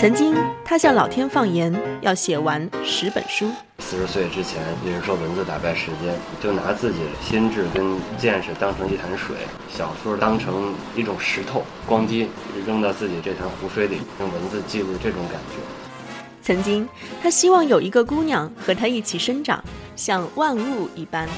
曾经，他向老天放言要写完十本书。四十岁之前，也是说文字打败时间，就拿自己的心智跟见识当成一潭水，小说当成一种石头，咣叽扔到自己这潭湖水里，用文字记录这种感觉。曾经，他希望有一个姑娘和他一起生长，像万物一般。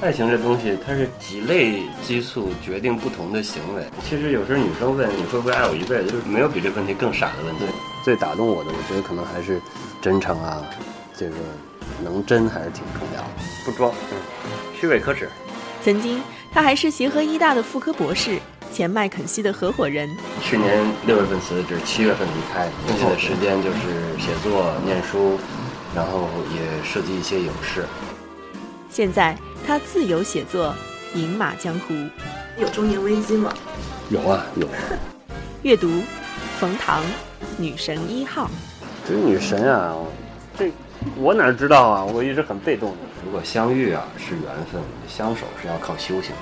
爱情这东西，它是几类激素决定不同的行为。其实有时候女生问你会不会爱我一辈子，就是没有比这问题更傻的问题。最打动我的，我觉得可能还是真诚啊，这个能真还是挺重要的，不装，嗯，虚伪可耻。曾经，他还是协和医大的妇科博士，前麦肯锡的合伙人。去年六月份辞职，七月份离开，剩下的时间就是写作、念书，然后也设计一些影视。现在。他自由写作，饮马江湖，有中年危机吗？有啊，有。阅读，冯唐，女神一号。这女神啊，这我哪知道啊？我一直很被动的。如果相遇啊是缘分，相守是要靠修行。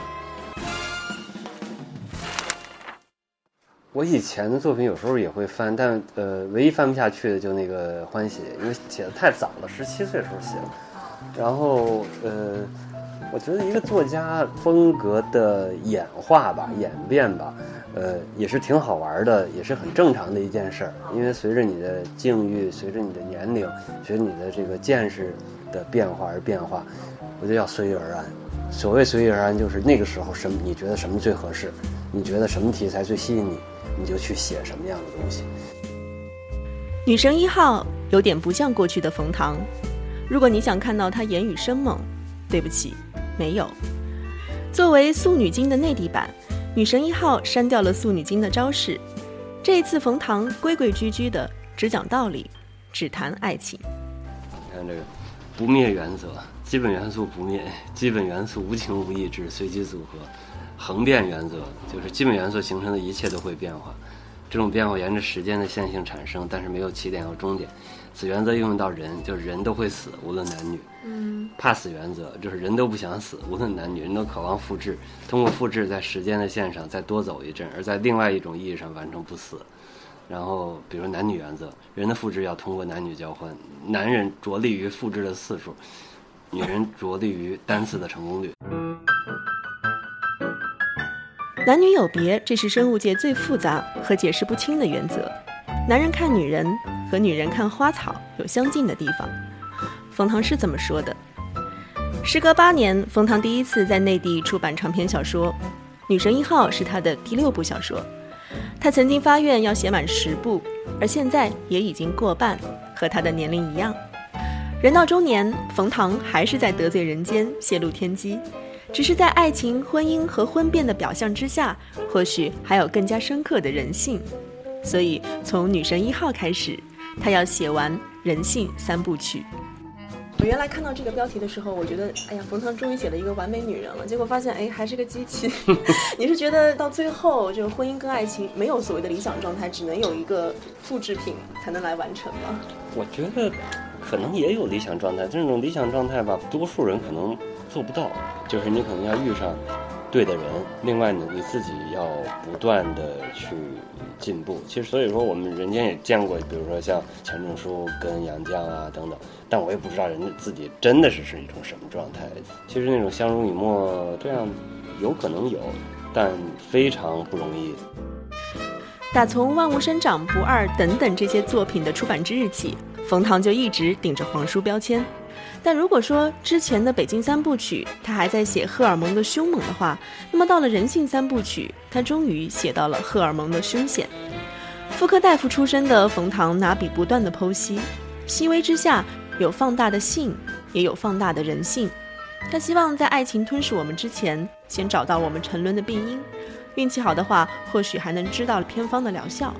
我以前的作品有时候也会翻，但呃，唯一翻不下去的就那个欢喜，因为写的太早了，十七岁时候写的。然后呃。我觉得一个作家风格的演化吧、演变吧，呃，也是挺好玩的，也是很正常的一件事儿。因为随着你的境遇、随着你的年龄、随着你的这个见识的变化而变化，我觉得要随遇而安。所谓随遇而安，就是那个时候什么你觉得什么最合适，你觉得什么题材最吸引你，你就去写什么样的东西。女神一号有点不像过去的冯唐，如果你想看到她言语生猛，对不起。没有。作为《素女经》的内地版，女神一号删掉了《素女金》的招式。这一次，冯唐规规矩矩的，只讲道理，只谈爱情。你看这个，不灭原则，基本元素不灭，基本元素无情无义，只随机组合。恒变原则就是基本元素形成的一切都会变化，这种变化沿着时间的线性产生，但是没有起点和终点。此原则应用到人，就是人都会死，无论男女。嗯，怕死原则就是人都不想死，无论男女，人都渴望复制，通过复制在时间的线上再多走一阵，而在另外一种意义上完成不死。然后，比如男女原则，人的复制要通过男女交换，男人着力于复制的次数，女人着力于单次的成功率。男女有别，这是生物界最复杂和解释不清的原则。男人看女人。和女人看花草有相近的地方，冯唐是这么说的。时隔八年，冯唐第一次在内地出版长篇小说，《女神一号》是他的第六部小说。他曾经发愿要写满十部，而现在也已经过半，和他的年龄一样。人到中年，冯唐还是在得罪人间，泄露天机，只是在爱情、婚姻和婚变的表象之下，或许还有更加深刻的人性。所以，从《女神一号》开始。他要写完人性三部曲。我原来看到这个标题的时候，我觉得，哎呀，冯唐终于写了一个完美女人了。结果发现，哎，还是个机器。你是觉得到最后，这个婚姻跟爱情没有所谓的理想状态，只能有一个复制品才能来完成吗？我觉得可能也有理想状态，这种理想状态吧，多数人可能做不到。就是你可能要遇上对的人，另外呢，你自己要不断的去。进步，其实所以说我们人间也见过，比如说像钱钟书跟杨绛啊等等，但我也不知道人家自己真的是是一种什么状态。其实那种相濡以沫这样有可能有，但非常不容易。打从《万物生长》《不二》等等这些作品的出版之日起，冯唐就一直顶着皇叔标签。但如果说之前的《北京三部曲》他还在写荷尔蒙的凶猛的话，那么到了《人性三部曲》，他终于写到了荷尔蒙的凶险。妇科大夫出身的冯唐拿笔不断的剖析，细微之下有放大的性，也有放大的人性。他希望在爱情吞噬我们之前，先找到我们沉沦的病因，运气好的话，或许还能知道偏方的疗效。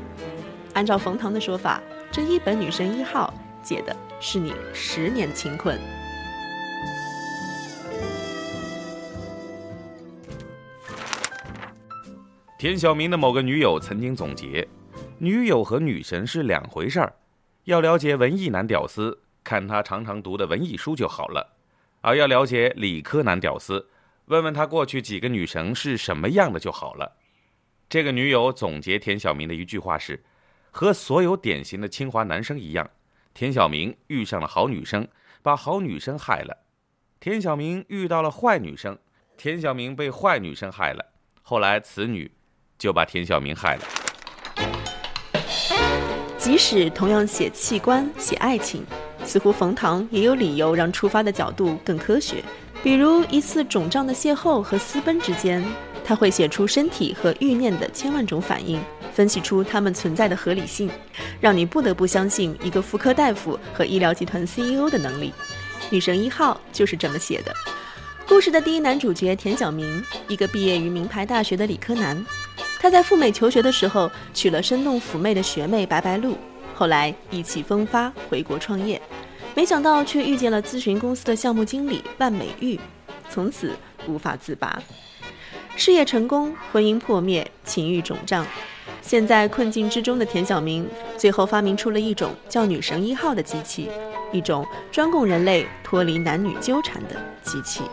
按照冯唐的说法，这一本《女神一号》解的是你十年的清困。田晓明的某个女友曾经总结：女友和女神是两回事儿。要了解文艺男屌丝，看他常常读的文艺书就好了；而要了解理科男屌丝，问问他过去几个女神是什么样的就好了。这个女友总结田晓明的一句话是。和所有典型的清华男生一样，田晓明遇上了好女生，把好女生害了；田晓明遇到了坏女生，田晓明被坏女生害了。后来此女就把田晓明害了。即使同样写器官、写爱情，似乎冯唐也有理由让出发的角度更科学。比如一次肿胀的邂逅和私奔之间，他会写出身体和欲念的千万种反应。分析出他们存在的合理性，让你不得不相信一个妇科大夫和医疗集团 CEO 的能力。女神一号就是这么写的。故事的第一男主角田晓明，一个毕业于名牌大学的理科男，他在赴美求学的时候娶了生动妩媚的学妹白白露，后来意气风发回国创业，没想到却遇见了咨询公司的项目经理万美玉，从此无法自拔。事业成功，婚姻破灭，情欲肿胀。现在困境之中的田晓明，最后发明出了一种叫“女神一号”的机器，一种专供人类脱离男女纠缠的机器。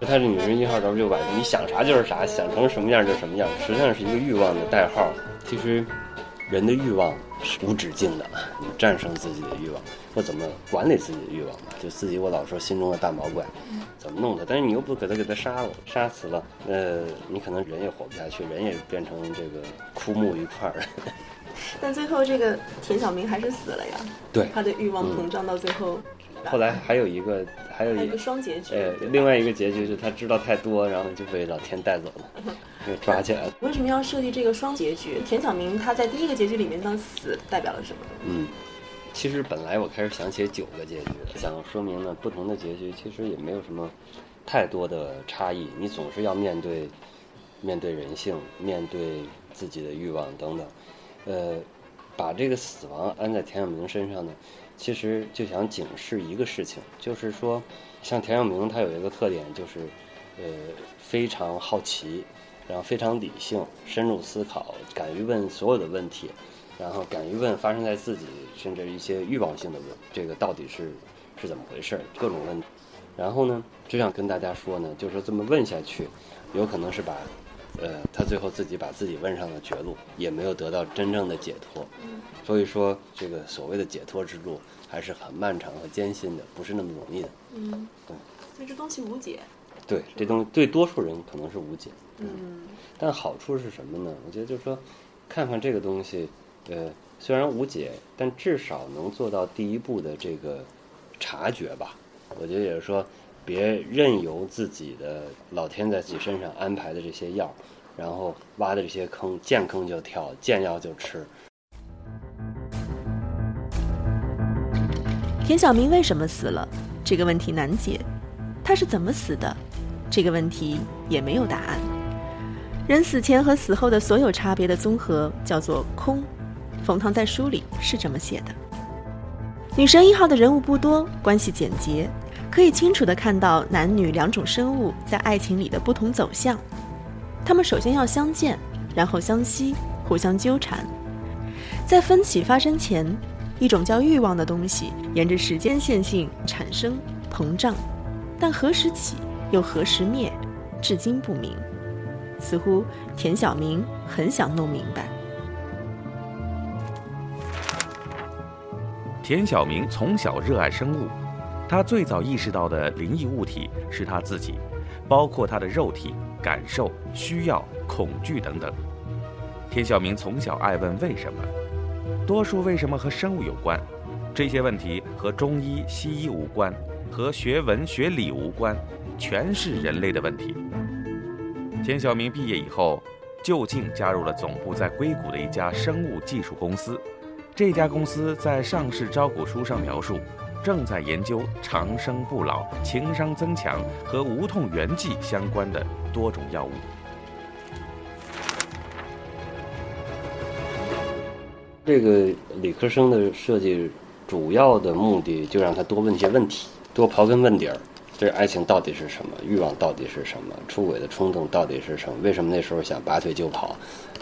他这“女神一号”时候就把你想啥就是啥，想成什么样就什么样，实际上是一个欲望的代号。其实，人的欲望。是无止境的，你战胜自己的欲望，或怎么管理自己的欲望吧？就自己，我老说心中的大毛怪，怎么弄它？但是你又不给它给它杀了，杀死了，呃，你可能人也活不下去，人也变成这个枯木一块儿。但最后这个田小明还是死了呀？对，他的欲望膨胀到最后。后来还有一个，还有一个双结局。呃，另外一个结局是他知道太多，然后就被老天带走了，被抓起来了。为什么要设计这个双结局？田晓明他在第一个结局里面的死代表了什么？嗯，其实本来我开始想写九个结局，想说明呢，不同的结局其实也没有什么太多的差异。你总是要面对面对人性，面对自己的欲望等等。呃，把这个死亡安在田晓明身上呢？其实就想警示一个事情，就是说，像田晓明他有一个特点，就是，呃，非常好奇，然后非常理性，深入思考，敢于问所有的问题，然后敢于问发生在自己甚至一些欲望性的问，这个到底是是怎么回事？各种问。然后呢，就想跟大家说呢，就是这么问下去，有可能是把。呃，他最后自己把自己问上了绝路，也没有得到真正的解脱。所以说，这个所谓的解脱之路还是很漫长和艰辛的，不是那么容易的。嗯，对。所以这东西无解。对，这东西对多数人可能是无解。嗯。但好处是什么呢？我觉得就是说，看看这个东西，呃，虽然无解，但至少能做到第一步的这个察觉吧。我觉得也是说。别任由自己的老天在自己身上安排的这些药，然后挖的这些坑，见坑就跳，见药就吃。田小明为什么死了？这个问题难解。他是怎么死的？这个问题也没有答案。人死前和死后的所有差别的综合叫做空。冯唐在书里是这么写的。女神一号的人物不多，关系简洁。可以清楚地看到男女两种生物在爱情里的不同走向，他们首先要相见，然后相吸，互相纠缠。在分歧发生前，一种叫欲望的东西沿着时间线性产生膨胀，但何时起又何时灭，至今不明。似乎田晓明很想弄明白。田晓明从小热爱生物。他最早意识到的灵异物体是他自己，包括他的肉体、感受、需要、恐惧等等。田晓明从小爱问为什么，多数为什么和生物有关，这些问题和中医、西医无关，和学文学理无关，全是人类的问题。田晓明毕业以后，就近加入了总部在硅谷的一家生物技术公司，这家公司在上市招股书上描述。正在研究长生不老情商增强和无痛圆寂相关的多种药物。这个理科生的设计主要的目的就让他多问些问题多刨根问底儿这爱情到底是什么欲望到底是什么出轨的冲动到底是什么为什么那时候想拔腿就跑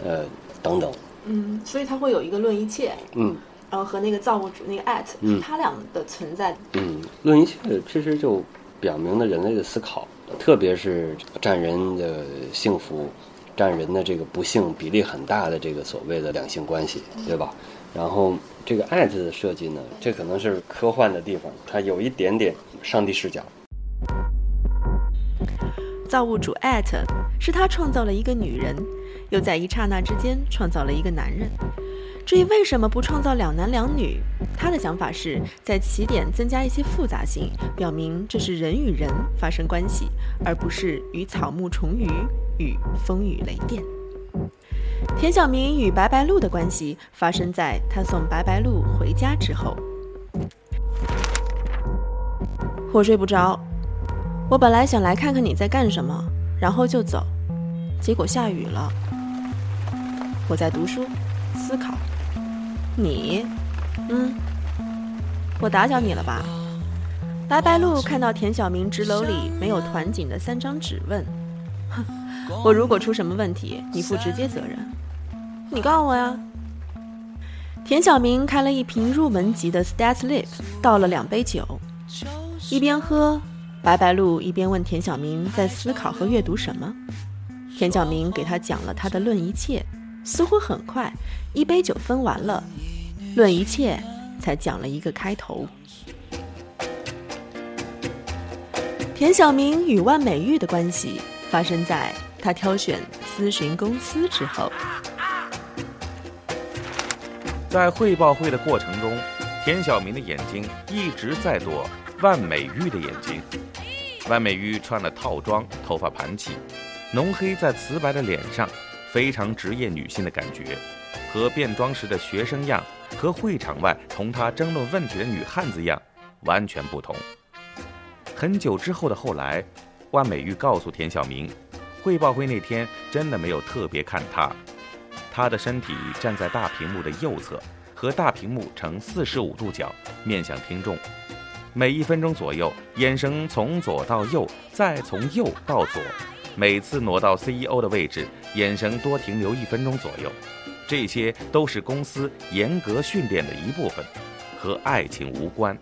呃等等。嗯所以他会有一个论一切。嗯。然后和那个造物主那个 at，、嗯他俩的存在。嗯，论一切其实就表明了人类的思考，特别是占人的幸福、占人的这个不幸比例很大的这个所谓的两性关系，对吧？然后这个 at 的设计呢，这可能是科幻的地方，它有一点点上帝视角。造物主 at 是他创造了一个女人，又在一刹那之间创造了一个男人。至于为什么不创造两男两女，他的想法是在起点增加一些复杂性，表明这是人与人发生关系，而不是与草木虫鱼与风雨雷电。田小明与白白鹿的关系发生在他送白白鹿回家之后。我睡不着，我本来想来看看你在干什么，然后就走，结果下雨了。我在读书，思考。你，嗯，我打搅你了吧？白白鹿看到田小明纸篓里没有团锦的三张纸，问：“哼，我如果出什么问题，你负直接责任。你告我呀。”田小明开了一瓶入门级的 Stats Lip，倒了两杯酒，一边喝，白白鹿一边问田小明在思考和阅读什么。田小明给他讲了他的《论一切》，似乎很快，一杯酒分完了，《论一切》才讲了一个开头。田小明与万美玉的关系发生在他挑选咨询公司之后。在汇报会的过程中，田小明的眼睛一直在躲万美玉的眼睛。万美玉穿了套装，头发盘起，浓黑在瓷白的脸上，非常职业女性的感觉，和变装时的学生样，和会场外同她争论问题的女汉子样完全不同。很久之后的后来，万美玉告诉田小明，汇报会那天真的没有特别看她。他的身体站在大屏幕的右侧，和大屏幕呈四十五度角，面向听众。每一分钟左右，眼神从左到右，再从右到左。每次挪到 CEO 的位置，眼神多停留一分钟左右。这些都是公司严格训练的一部分，和爱情无关。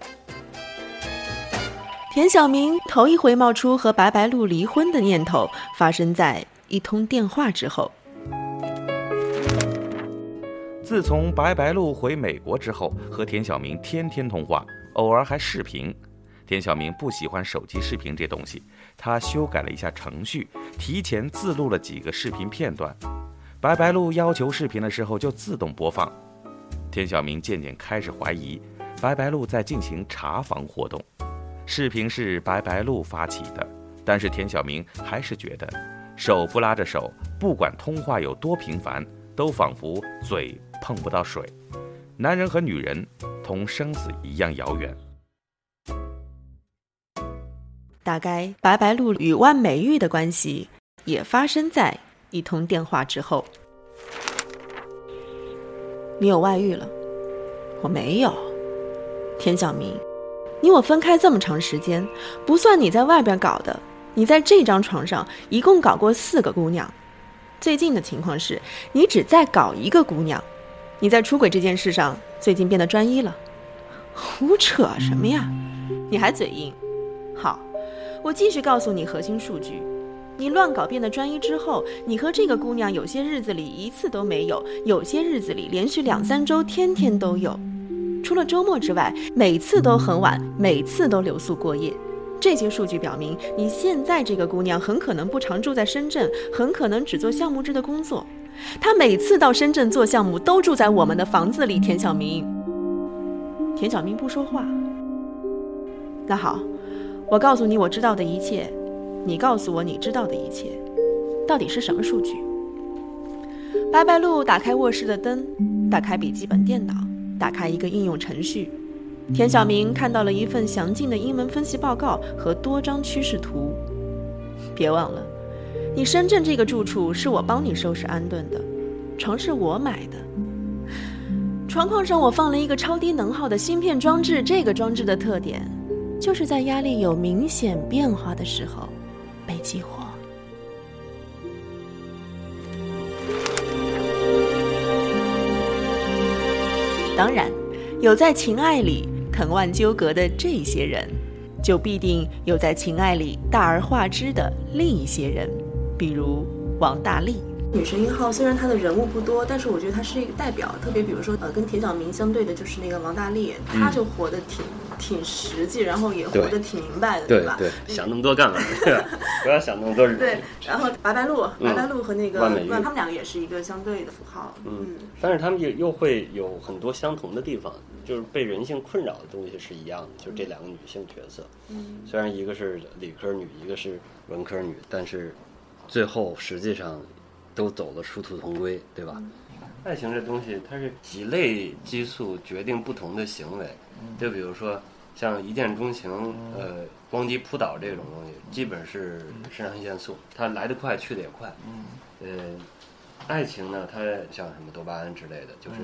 田小明头一回冒出和白白鹿离婚的念头，发生在一通电话之后。自从白白鹿回美国之后，和田小明天天通话，偶尔还视频。田小明不喜欢手机视频这东西，他修改了一下程序，提前自录了几个视频片段。白白鹿要求视频的时候就自动播放。田小明渐渐开始怀疑，白白鹿在进行查房活动。视频是白白鹿发起的，但是田小明还是觉得，手不拉着手，不管通话有多频繁，都仿佛嘴碰不到水。男人和女人同生死一样遥远。大概白白露与万美玉的关系也发生在一通电话之后。你有外遇了？我没有。田小明，你我分开这么长时间，不算你在外边搞的，你在这张床上一共搞过四个姑娘。最近的情况是你只在搞一个姑娘，你在出轨这件事上最近变得专一了。胡扯什么呀？你还嘴硬？我继续告诉你核心数据：你乱搞变得专一之后，你和这个姑娘有些日子里一次都没有，有些日子里连续两三周天天都有。除了周末之外，每次都很晚，每次都留宿过夜。这些数据表明，你现在这个姑娘很可能不常住在深圳，很可能只做项目制的工作。她每次到深圳做项目都住在我们的房子里。田小明，田小明不说话。那好。我告诉你我知道的一切，你告诉我你知道的一切，到底是什么数据？白白鹿打开卧室的灯，打开笔记本电脑，打开一个应用程序。田小明看到了一份详尽的英文分析报告和多张趋势图。别忘了，你深圳这个住处是我帮你收拾安顿的，床是我买的。床框上我放了一个超低能耗的芯片装置，这个装置的特点就是在压力有明显变化的时候被激活。当然，有在情爱里藤蔓纠葛的这些人，就必定有在情爱里大而化之的另一些人，比如王大力。女神一号虽然她的人物不多，但是我觉得她是一个代表。特别比如说，呃，跟田晓明相对的就是那个王大力，他就活得挺挺实际，然后也活得挺明白的，对吧？对，想那么多干嘛？不要想那么多。对，然后白白鹿，白白鹿和那个万美玉他们两个也是一个相对的符号。嗯，但是他们也又会有很多相同的地方，就是被人性困扰的东西是一样的，就是这两个女性角色。嗯，虽然一个是理科女，一个是文科女，但是最后实际上都走了殊途同归，对吧？爱情这东西，它是几类激素决定不同的行为。就比如说像一见钟情，呃，光机扑倒这种东西，基本是肾上腺素，它来得快，去得也快。呃，爱情呢，它像什么多巴胺之类的，就是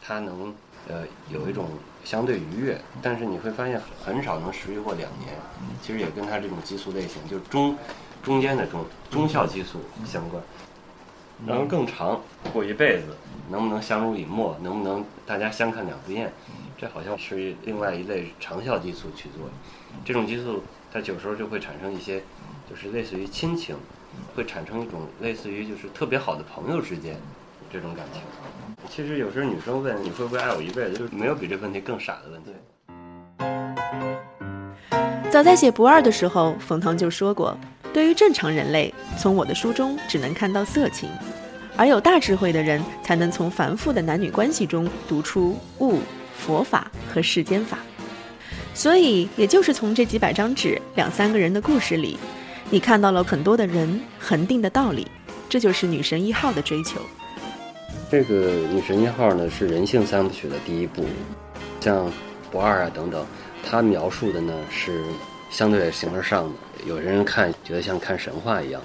它能呃有一种相对愉悦，但是你会发现很少能持续过两年。其实也跟它这种激素类型，就是中中间的中中效激素相关。然后更长，过一辈子，能不能相濡以沫，能不能大家相看两不厌，这好像是另外一类长效激素去做的。这种激素它有时候就会产生一些，就是类似于亲情，会产生一种类似于就是特别好的朋友之间这种感情。其实有时候女生问你会不会爱我一辈子，就是没有比这问题更傻的问题。早在写不二的时候，冯唐就说过，对于正常人类，从我的书中只能看到色情，而有大智慧的人才能从繁复的男女关系中读出悟、佛法和世间法。所以，也就是从这几百张纸、两三个人的故事里，你看到了很多的人恒定的道理。这就是女神一号的追求。这个女神一号呢是人性三部曲的第一部，像不二啊等等，它描述的呢是相对形而上的，有些人看觉得像看神话一样，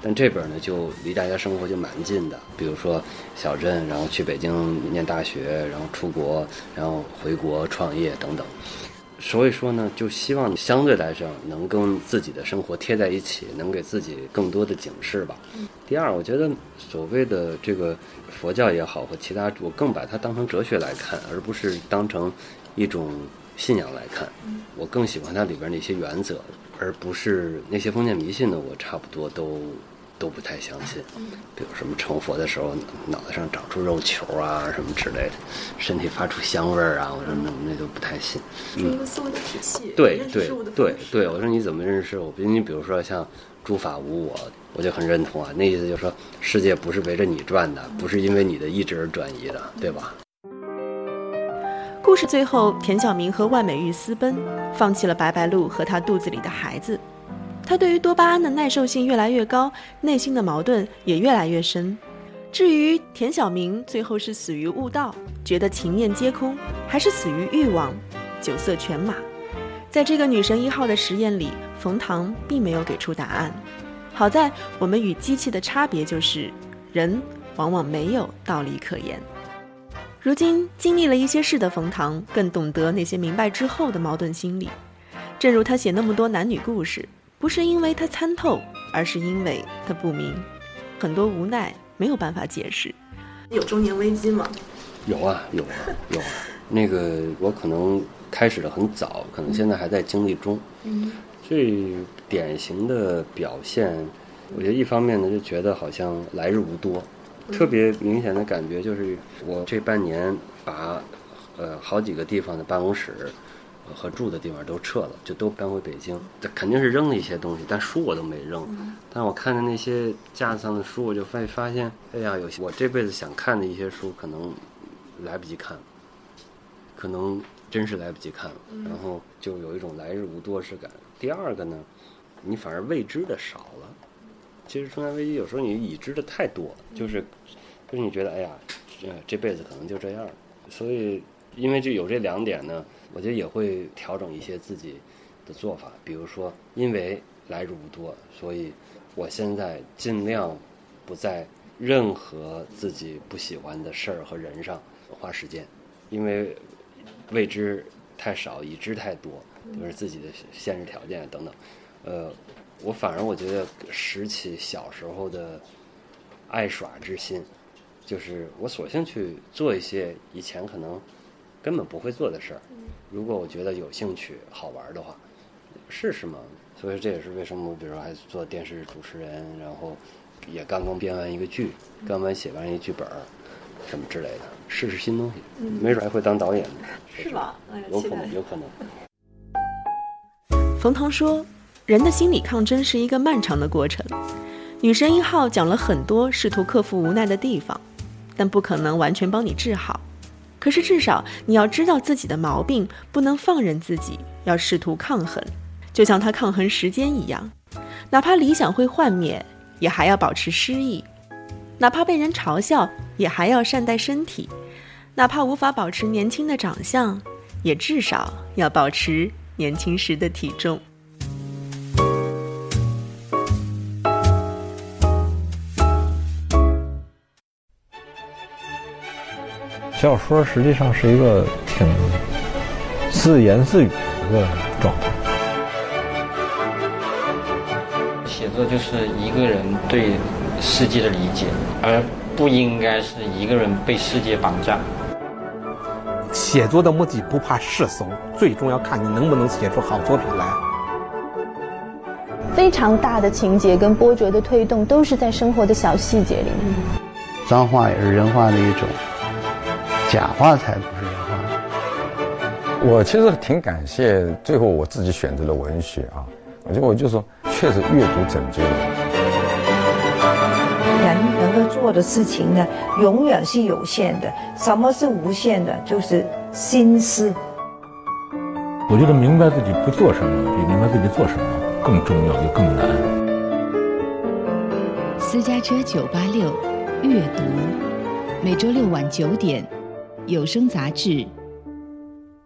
但这本呢就离大家生活就蛮近的，比如说小镇，然后去北京念大学，然后出国，然后回国创业等等。所以说呢，就希望相对来讲能跟自己的生活贴在一起，能给自己更多的警示吧。第二，我觉得所谓的这个佛教也好和其他，我更把它当成哲学来看，而不是当成一种信仰来看。我更喜欢它里边那些原则，而不是那些封建迷信的，我差不多都都不太相信。比如什么成佛的时候脑袋上长出肉球啊，什么之类的，身体发出香味儿啊，我说那那都不太信。是一个思维的体系，对对对对，我说你怎么认识我？你比如说像诸法无我，我就很认同啊。那意思就是说，世界不是围着你转的，不是因为你的意志而转移的，对吧？故事最后，田晓明和万美玉私奔，放弃了白白鹿和他肚子里的孩子。他对于多巴胺的耐受性越来越高，内心的矛盾也越来越深。至于田晓明最后是死于悟道，觉得情念皆空，还是死于欲望，酒色犬马，在这个女神一号的实验里，冯唐并没有给出答案。好在我们与机器的差别就是，人往往没有道理可言。如今经历了一些事的冯唐，更懂得那些明白之后的矛盾心理。正如他写那么多男女故事，不是因为他参透，而是因为他不明，很多无奈没有办法解释。有中年危机吗？有啊有啊有啊。那个我可能开始的很早，可能现在还在经历中。嗯，最典型的表现，我觉得一方面呢，就觉得好像来日无多，特别明显的感觉就是我这半年把呃好几个地方的办公室呃和住的地方都撤了，就都搬回北京。这肯定是扔了一些东西，但书我都没扔。但我看着那些架子上的书，我就发发现，哎呀，有些我这辈子想看的一些书，可能来不及看了，可能真是来不及看了。然后就有一种来日无多之感。第二个呢，你反而未知的少了。其实中年危机有时候你已知的太多，就是就是你觉得哎呀，这辈子可能就这样。所以因为这有这两点呢，我觉得也会调整一些自己的做法。比如说，因为来日不多，所以我现在尽量不在任何自己不喜欢的事儿和人上花时间。因为未知太少，已知太多，就是自己的现实条件等等。呃，我反而我觉得拾起小时候的爱耍之心，就是我索性去做一些以前可能根本不会做的事儿。如果我觉得有兴趣、好玩的话，试试嘛。所以这也是为什么我，比如说还做电视主持人，然后也刚刚编完一个剧，刚刚写完一剧本儿，什么之类的，试试新东西，没准还会当导演呢。是吧？有可期待能，有可能。冯唐说，人的心理抗争是一个漫长的过程。女神一号讲了很多试图克服无奈的地方，但不可能完全帮你治好。可是至少你要知道自己的毛病，不能放任自己，要试图抗衡，就像他抗衡时间一样。哪怕理想会幻灭，也还要保持诗意；哪怕被人嘲笑，也还要善待身体；哪怕无法保持年轻的长相，也至少要保持年轻时的体重。小说实际上是一个挺自言自语的一个状态。写作就是一个人对世界的理解，而不应该是一个人被世界绑架。写作的目的不怕世俗，最终要看你能不能写出好作品来。非常大的情节跟波折的推动，都是在生活的小细节里面。脏话也是人话的一种，假话才不是人话。我其实挺感谢最后我自己选择了文学啊，我觉得我就说，确实阅读拯救了我。人能够做的事情呢，永远是有限的。什么是无限的？就是心思。我觉得明白自己不做什么，比明白自己做什么更重要，也更难。私家车九八六阅读，每周六晚九点，有声杂志《